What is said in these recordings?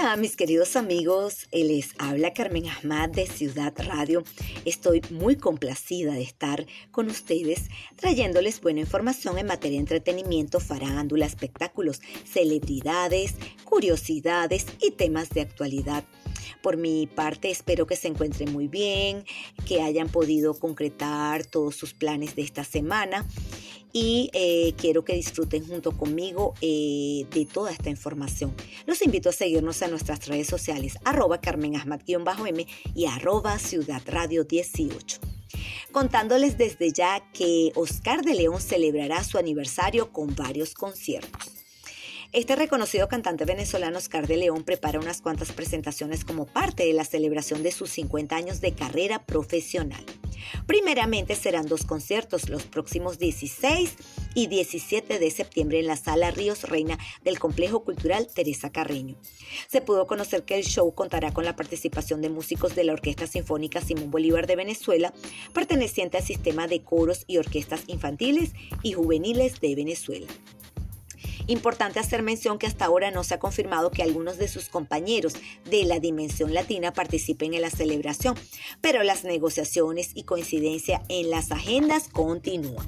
Hola mis queridos amigos, les habla Carmen Ahmad de Ciudad Radio. Estoy muy complacida de estar con ustedes trayéndoles buena información en materia de entretenimiento, farándula, espectáculos, celebridades, curiosidades y temas de actualidad. Por mi parte, espero que se encuentren muy bien, que hayan podido concretar todos sus planes de esta semana y eh, quiero que disfruten junto conmigo eh, de toda esta información. Los invito a seguirnos en nuestras redes sociales, arroba Carmen m y arroba Ciudad Radio 18 contándoles desde ya que Oscar de León celebrará su aniversario con varios conciertos. Este reconocido cantante venezolano Oscar de León prepara unas cuantas presentaciones como parte de la celebración de sus 50 años de carrera profesional. Primeramente serán dos conciertos los próximos 16 y 17 de septiembre en la Sala Ríos Reina del Complejo Cultural Teresa Carreño. Se pudo conocer que el show contará con la participación de músicos de la Orquesta Sinfónica Simón Bolívar de Venezuela, perteneciente al sistema de coros y orquestas infantiles y juveniles de Venezuela. Importante hacer mención que hasta ahora no se ha confirmado que algunos de sus compañeros de la Dimensión Latina participen en la celebración, pero las negociaciones y coincidencia en las agendas continúan.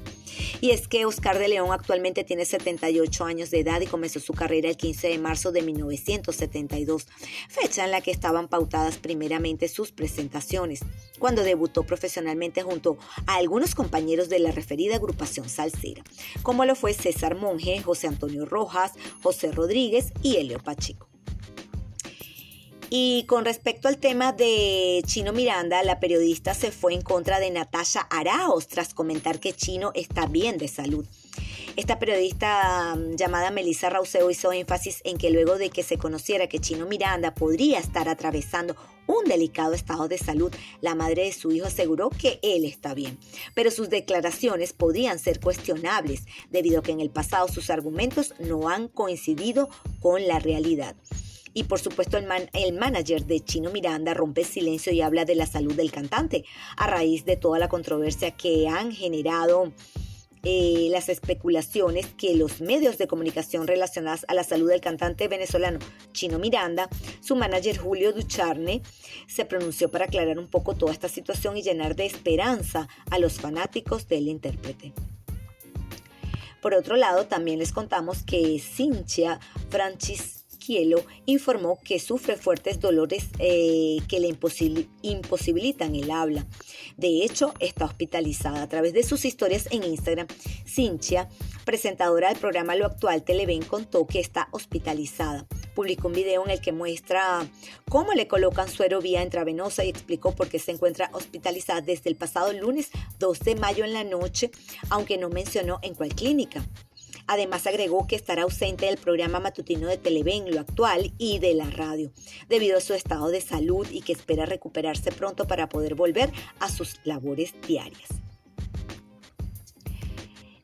Y es que Oscar de León actualmente tiene 78 años de edad y comenzó su carrera el 15 de marzo de 1972, fecha en la que estaban pautadas primeramente sus presentaciones, cuando debutó profesionalmente junto a algunos compañeros de la referida agrupación salsera, como lo fue César Monge, José Antonio Rojas, José Rodríguez y Elio Pacheco. Y con respecto al tema de Chino Miranda, la periodista se fue en contra de Natasha Araos tras comentar que Chino está bien de salud. Esta periodista mm, llamada Melissa Rauseo hizo énfasis en que luego de que se conociera que Chino Miranda podría estar atravesando un delicado estado de salud, la madre de su hijo aseguró que él está bien. Pero sus declaraciones podrían ser cuestionables debido a que en el pasado sus argumentos no han coincidido con la realidad. Y por supuesto el, el manager de Chino Miranda rompe silencio y habla de la salud del cantante a raíz de toda la controversia que han generado eh, las especulaciones que los medios de comunicación relacionados a la salud del cantante venezolano Chino Miranda, su manager Julio Ducharne, se pronunció para aclarar un poco toda esta situación y llenar de esperanza a los fanáticos del intérprete. Por otro lado, también les contamos que Cintia Francis Kielo informó que sufre fuertes dolores eh, que le imposibilitan el habla. De hecho, está hospitalizada. A través de sus historias en Instagram, Cintia, presentadora del programa Lo Actual Televen, contó que está hospitalizada. Publicó un video en el que muestra cómo le colocan suero vía intravenosa y explicó por qué se encuentra hospitalizada desde el pasado lunes 2 de mayo en la noche, aunque no mencionó en cuál clínica. Además agregó que estará ausente del programa matutino de Televen, lo actual, y de la radio, debido a su estado de salud y que espera recuperarse pronto para poder volver a sus labores diarias.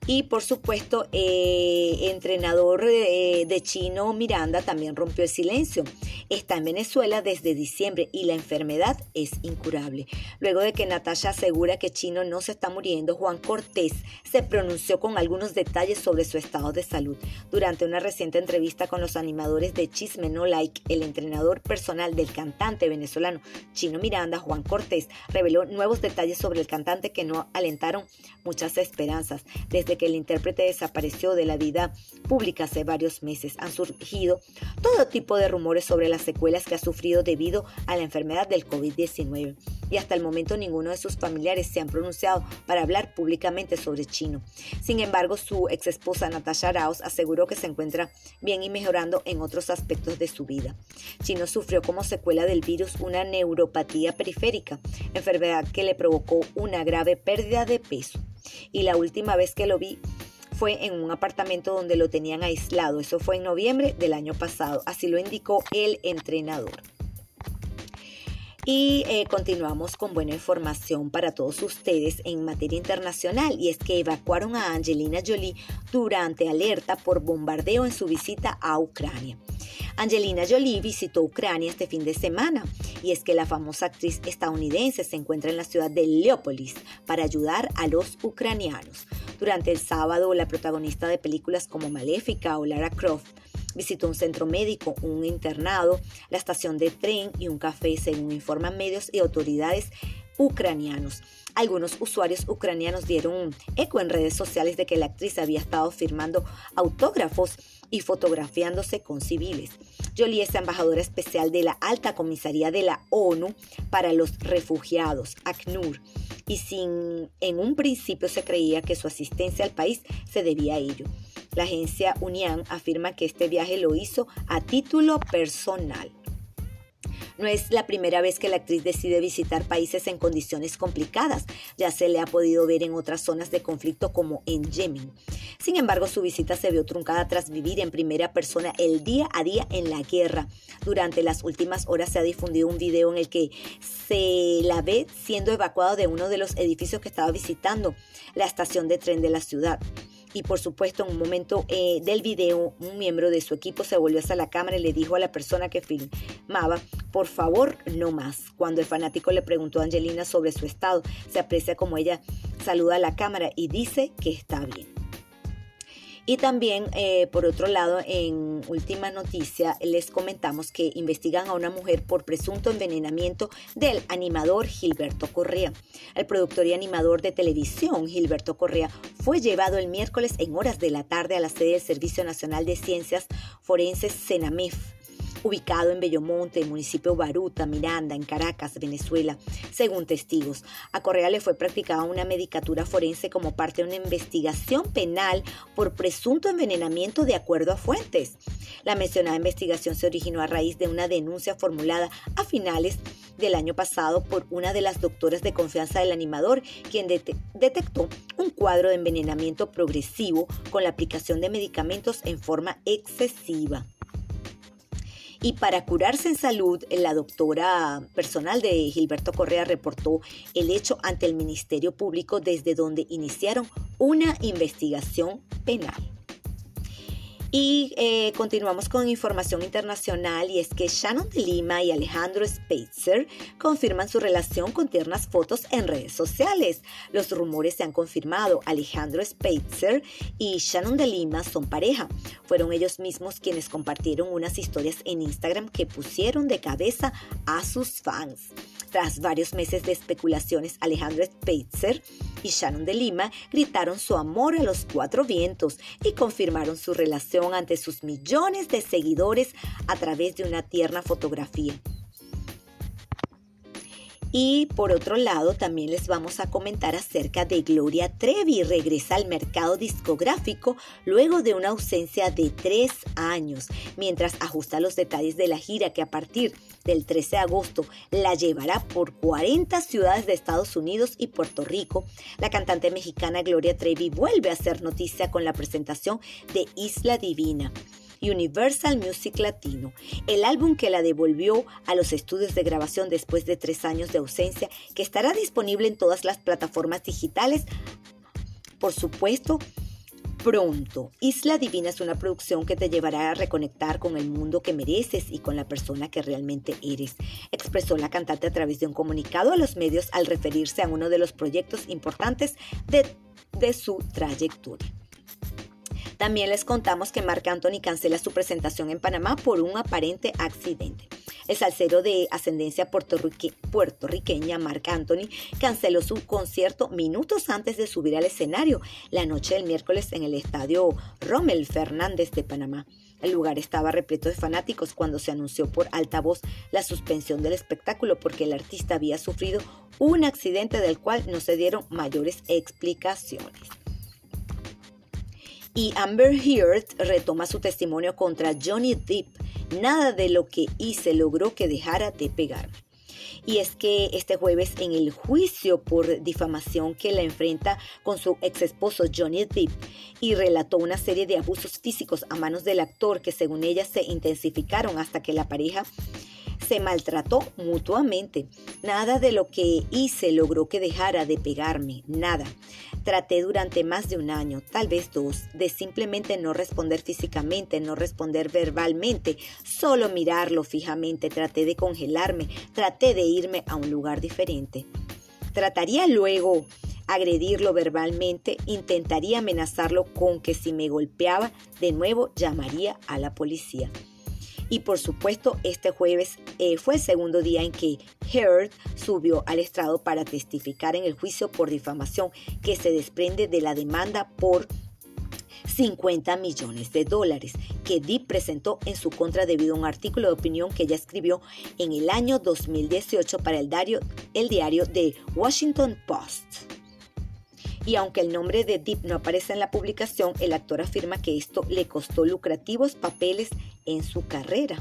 Y por supuesto, eh, entrenador de, de, Chino Miranda también rompió el silencio. Está en Venezuela desde diciembre y la enfermedad es incurable. Luego de que Natasha asegura que Chino no se está muriendo, Juan Cortés se pronunció con algunos detalles sobre su estado de salud. Durante una reciente entrevista con los animadores de Chisme No Like, el entrenador personal del cantante venezolano Chino Miranda, Juan Cortés, reveló nuevos detalles sobre el cantante que no alentaron muchas esperanzas. Desde que el intérprete desapareció de la vida pública hace varios meses. Han surgido todo tipo de rumores sobre las secuelas que ha sufrido debido a la enfermedad del COVID-19 y hasta el momento ninguno de sus familiares se han pronunciado para hablar públicamente sobre Chino. Sin embargo, su ex esposa Natasha Arauz aseguró que se encuentra bien y mejorando en otros aspectos de su vida. Chino sufrió como secuela del virus una neuropatía periférica, enfermedad que le provocó una grave pérdida de peso y la última vez que lo vi fue en un apartamento donde lo tenían aislado. Eso fue en noviembre del año pasado. Así lo indicó el entrenador. Y eh, continuamos con buena información para todos ustedes en materia internacional y es que evacuaron a Angelina Jolie durante alerta por bombardeo en su visita a Ucrania. Angelina Jolie visitó Ucrania este fin de semana y es que la famosa actriz estadounidense se encuentra en la ciudad de Leópolis para ayudar a los ucranianos. Durante el sábado, la protagonista de películas como Maléfica o Lara Croft Visitó un centro médico, un internado, la estación de tren y un café, según informan medios y autoridades ucranianos. Algunos usuarios ucranianos dieron eco en redes sociales de que la actriz había estado firmando autógrafos y fotografiándose con civiles. Jolie es embajadora especial de la Alta Comisaría de la ONU para los Refugiados, ACNUR, y sin en un principio se creía que su asistencia al país se debía a ello. La agencia UNIAN afirma que este viaje lo hizo a título personal. No es la primera vez que la actriz decide visitar países en condiciones complicadas, ya se le ha podido ver en otras zonas de conflicto como en Yemen. Sin embargo, su visita se vio truncada tras vivir en primera persona el día a día en la guerra. Durante las últimas horas se ha difundido un video en el que se la ve siendo evacuado de uno de los edificios que estaba visitando, la estación de tren de la ciudad y por supuesto en un momento eh, del video un miembro de su equipo se volvió hacia la cámara y le dijo a la persona que filmaba, por favor, no más. Cuando el fanático le preguntó a Angelina sobre su estado, se aprecia como ella saluda a la cámara y dice que está bien. Y también, eh, por otro lado, en última noticia, les comentamos que investigan a una mujer por presunto envenenamiento del animador Gilberto Correa. El productor y animador de televisión Gilberto Correa fue llevado el miércoles en horas de la tarde a la sede del Servicio Nacional de Ciencias Forenses Senamef ubicado en Bellomonte, municipio Baruta, Miranda, en Caracas, Venezuela, según testigos. A Correa le fue practicada una medicatura forense como parte de una investigación penal por presunto envenenamiento de acuerdo a fuentes. La mencionada investigación se originó a raíz de una denuncia formulada a finales del año pasado por una de las doctoras de confianza del animador, quien detectó un cuadro de envenenamiento progresivo con la aplicación de medicamentos en forma excesiva. Y para curarse en salud, la doctora personal de Gilberto Correa reportó el hecho ante el Ministerio Público desde donde iniciaron una investigación penal. Y eh, continuamos con información internacional y es que Shannon de Lima y Alejandro Spitzer confirman su relación con tiernas fotos en redes sociales. Los rumores se han confirmado. Alejandro Spitzer y Shannon de Lima son pareja. Fueron ellos mismos quienes compartieron unas historias en Instagram que pusieron de cabeza a sus fans. Tras varios meses de especulaciones, Alejandro Spitzer y Shannon de Lima gritaron su amor a los cuatro vientos y confirmaron su relación ante sus millones de seguidores a través de una tierna fotografía. Y por otro lado, también les vamos a comentar acerca de Gloria Trevi. Regresa al mercado discográfico luego de una ausencia de tres años, mientras ajusta los detalles de la gira que a partir del 13 de agosto la llevará por 40 ciudades de Estados Unidos y Puerto Rico. La cantante mexicana Gloria Trevi vuelve a hacer noticia con la presentación de Isla Divina. Universal Music Latino, el álbum que la devolvió a los estudios de grabación después de tres años de ausencia, que estará disponible en todas las plataformas digitales. Por supuesto, pronto. Isla Divina es una producción que te llevará a reconectar con el mundo que mereces y con la persona que realmente eres, expresó la cantante a través de un comunicado a los medios al referirse a uno de los proyectos importantes de, de su trayectoria. También les contamos que Marc Anthony cancela su presentación en Panamá por un aparente accidente. El salsero de ascendencia puertorriqueña, Marc Anthony, canceló su concierto minutos antes de subir al escenario la noche del miércoles en el estadio Rommel Fernández de Panamá. El lugar estaba repleto de fanáticos cuando se anunció por altavoz la suspensión del espectáculo porque el artista había sufrido un accidente del cual no se dieron mayores explicaciones y Amber Heard retoma su testimonio contra Johnny Depp. Nada de lo que hice logró que dejara de pegarme. Y es que este jueves en el juicio por difamación que la enfrenta con su ex esposo Johnny Depp y relató una serie de abusos físicos a manos del actor que según ella se intensificaron hasta que la pareja se maltrató mutuamente. Nada de lo que hice logró que dejara de pegarme, nada. Traté durante más de un año, tal vez dos, de simplemente no responder físicamente, no responder verbalmente, solo mirarlo fijamente, traté de congelarme, traté de irme a un lugar diferente. Trataría luego agredirlo verbalmente, intentaría amenazarlo con que si me golpeaba de nuevo llamaría a la policía. Y por supuesto, este jueves eh, fue el segundo día en que Heard subió al estrado para testificar en el juicio por difamación que se desprende de la demanda por 50 millones de dólares que Deep presentó en su contra debido a un artículo de opinión que ella escribió en el año 2018 para el diario, el diario The Washington Post. Y aunque el nombre de Deep no aparece en la publicación, el actor afirma que esto le costó lucrativos papeles en su carrera.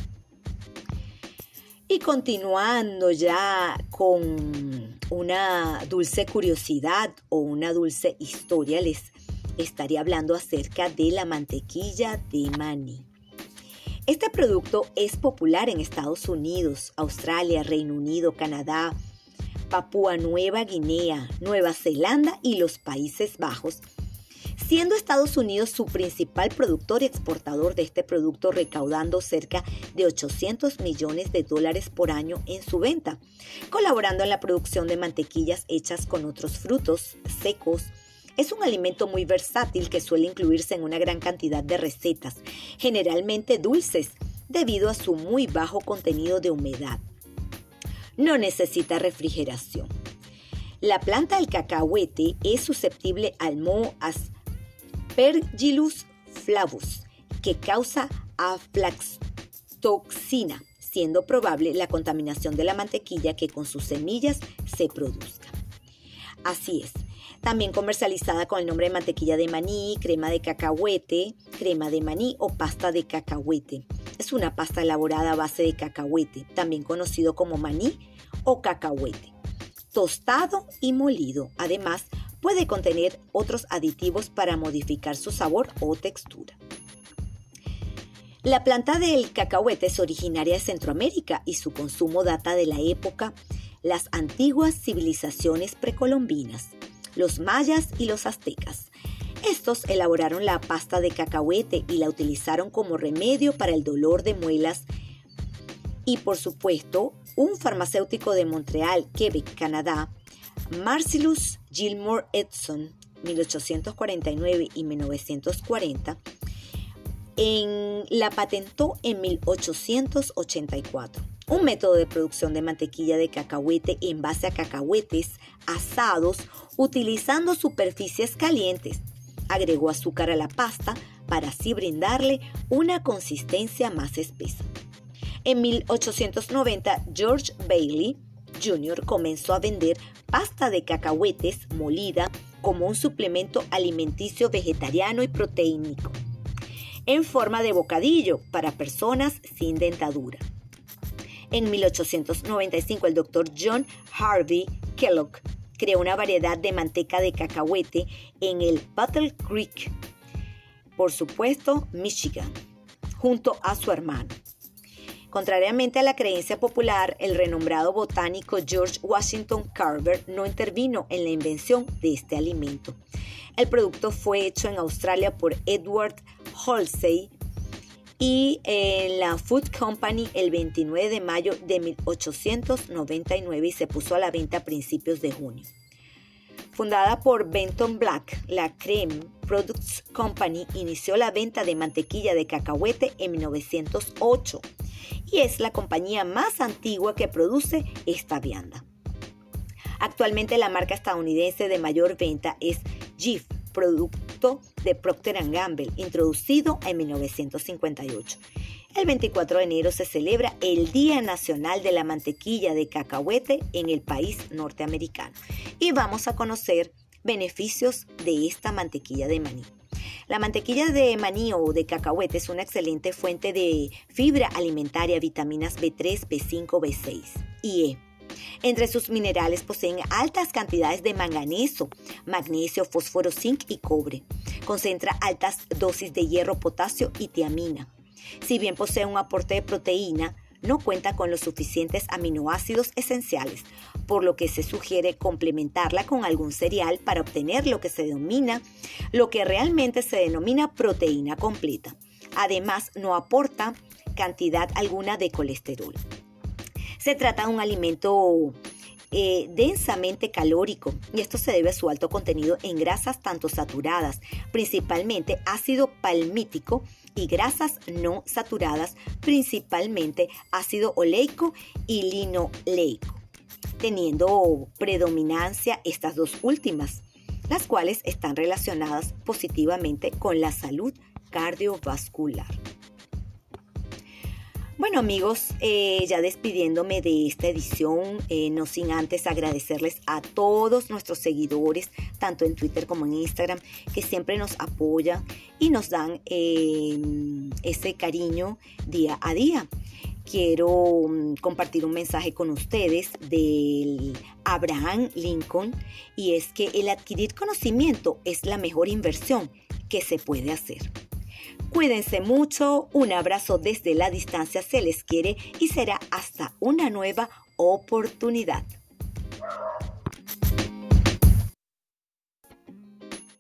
Y continuando ya con una dulce curiosidad o una dulce historia, les estaría hablando acerca de la mantequilla de maní. Este producto es popular en Estados Unidos, Australia, Reino Unido, Canadá, Papúa Nueva Guinea, Nueva Zelanda y los Países Bajos, siendo Estados Unidos su principal productor y exportador de este producto, recaudando cerca de 800 millones de dólares por año en su venta, colaborando en la producción de mantequillas hechas con otros frutos secos. Es un alimento muy versátil que suele incluirse en una gran cantidad de recetas, generalmente dulces, debido a su muy bajo contenido de humedad. No necesita refrigeración. La planta del cacahuete es susceptible al moho Aspergillus flavus, que causa aflatoxina, siendo probable la contaminación de la mantequilla que con sus semillas se produzca. Así es, también comercializada con el nombre de mantequilla de maní, crema de cacahuete, crema de maní o pasta de cacahuete. Es una pasta elaborada a base de cacahuete, también conocido como maní o cacahuete, tostado y molido. Además, puede contener otros aditivos para modificar su sabor o textura. La planta del cacahuete es originaria de Centroamérica y su consumo data de la época las antiguas civilizaciones precolombinas, los mayas y los aztecas. Estos elaboraron la pasta de cacahuete y la utilizaron como remedio para el dolor de muelas. Y por supuesto, un farmacéutico de Montreal, Quebec, Canadá, Marcellus Gilmore Edson, 1849 y 1940, en, la patentó en 1884. Un método de producción de mantequilla de cacahuete en base a cacahuetes asados utilizando superficies calientes. Agregó azúcar a la pasta para así brindarle una consistencia más espesa. En 1890, George Bailey Jr. comenzó a vender pasta de cacahuetes molida como un suplemento alimenticio vegetariano y proteínico, en forma de bocadillo para personas sin dentadura. En 1895, el doctor John Harvey Kellogg creó una variedad de manteca de cacahuete en el Battle Creek, por supuesto, Michigan, junto a su hermano. Contrariamente a la creencia popular, el renombrado botánico George Washington Carver no intervino en la invención de este alimento. El producto fue hecho en Australia por Edward Halsey y en la Food Company el 29 de mayo de 1899 y se puso a la venta a principios de junio. Fundada por Benton Black, la Creme Products Company inició la venta de mantequilla de cacahuete en 1908 y es la compañía más antigua que produce esta vianda. Actualmente la marca estadounidense de mayor venta es Jif, producto de Procter Gamble, introducido en 1958. El 24 de enero se celebra el Día Nacional de la Mantequilla de Cacahuete en el país norteamericano y vamos a conocer beneficios de esta mantequilla de maní. La mantequilla de maní o de cacahuete es una excelente fuente de fibra alimentaria, vitaminas B3, B5, B6 y E. Entre sus minerales poseen altas cantidades de manganeso, magnesio, fósforo, zinc y cobre. Concentra altas dosis de hierro, potasio y tiamina. Si bien posee un aporte de proteína, no cuenta con los suficientes aminoácidos esenciales, por lo que se sugiere complementarla con algún cereal para obtener lo que se denomina, lo que realmente se denomina proteína completa. Además, no aporta cantidad alguna de colesterol. Se trata de un alimento eh, densamente calórico y esto se debe a su alto contenido en grasas tanto saturadas, principalmente ácido palmítico y grasas no saturadas, principalmente ácido oleico y linoleico, teniendo predominancia estas dos últimas, las cuales están relacionadas positivamente con la salud cardiovascular. Bueno amigos, eh, ya despidiéndome de esta edición, eh, no sin antes agradecerles a todos nuestros seguidores, tanto en Twitter como en Instagram, que siempre nos apoyan y nos dan eh, ese cariño día a día. Quiero mm, compartir un mensaje con ustedes del Abraham Lincoln y es que el adquirir conocimiento es la mejor inversión que se puede hacer. Cuídense mucho, un abrazo desde la distancia se les quiere y será hasta una nueva oportunidad.